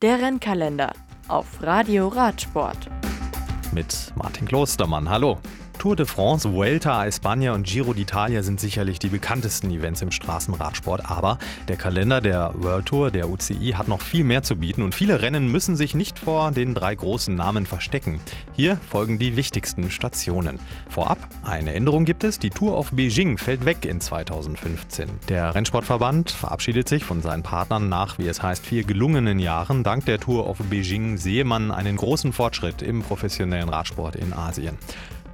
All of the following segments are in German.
Der Rennkalender auf Radio Radsport. Mit Martin Klostermann. Hallo. Tour de France, Vuelta a España und Giro d'Italia sind sicherlich die bekanntesten Events im Straßenradsport, aber der Kalender der World Tour, der UCI, hat noch viel mehr zu bieten und viele Rennen müssen sich nicht vor den drei großen Namen verstecken. Hier folgen die wichtigsten Stationen. Vorab, eine Änderung gibt es, die Tour of Beijing fällt weg in 2015. Der Rennsportverband verabschiedet sich von seinen Partnern nach, wie es heißt, vier gelungenen Jahren. Dank der Tour of Beijing sehe man einen großen Fortschritt im professionellen Radsport in Asien.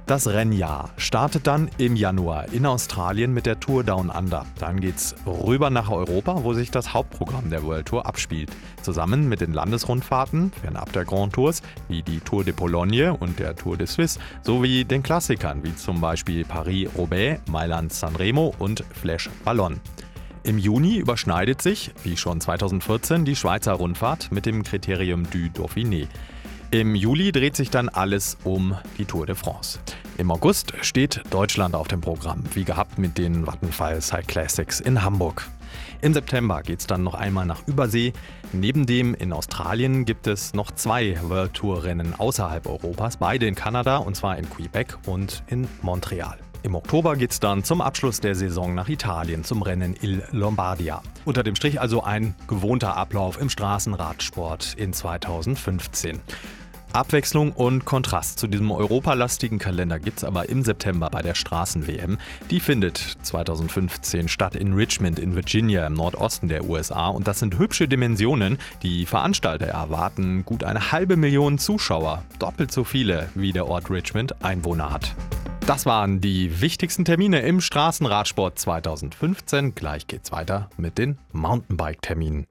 Das Rennjahr startet dann im Januar in Australien mit der Tour Down Under. Dann geht's rüber nach Europa, wo sich das Hauptprogramm der World Tour abspielt. Zusammen mit den Landesrundfahrten, fernab der Grand Tours, wie die Tour de Pologne und der Tour de Suisse, sowie den Klassikern wie zum Beispiel Paris-Roubaix, Mailand-San Remo und Flash Ballon. Im Juni überschneidet sich, wie schon 2014, die Schweizer Rundfahrt mit dem Kriterium du Dauphiné. Im Juli dreht sich dann alles um die Tour de France. Im August steht Deutschland auf dem Programm, wie gehabt mit den Vattenfall Cyclassics Classics in Hamburg. Im September geht es dann noch einmal nach Übersee. Neben dem in Australien gibt es noch zwei World Tour Rennen außerhalb Europas, beide in Kanada und zwar in Quebec und in Montreal. Im Oktober geht es dann zum Abschluss der Saison nach Italien zum Rennen Il Lombardia. Unter dem Strich also ein gewohnter Ablauf im Straßenradsport in 2015. Abwechslung und Kontrast zu diesem europalastigen Kalender gibt es aber im September bei der Straßen-WM. Die findet 2015 statt in Richmond in Virginia im Nordosten der USA und das sind hübsche Dimensionen. Die Veranstalter erwarten gut eine halbe Million Zuschauer, doppelt so viele wie der Ort Richmond Einwohner hat. Das waren die wichtigsten Termine im Straßenradsport 2015. Gleich geht's weiter mit den Mountainbike-Terminen.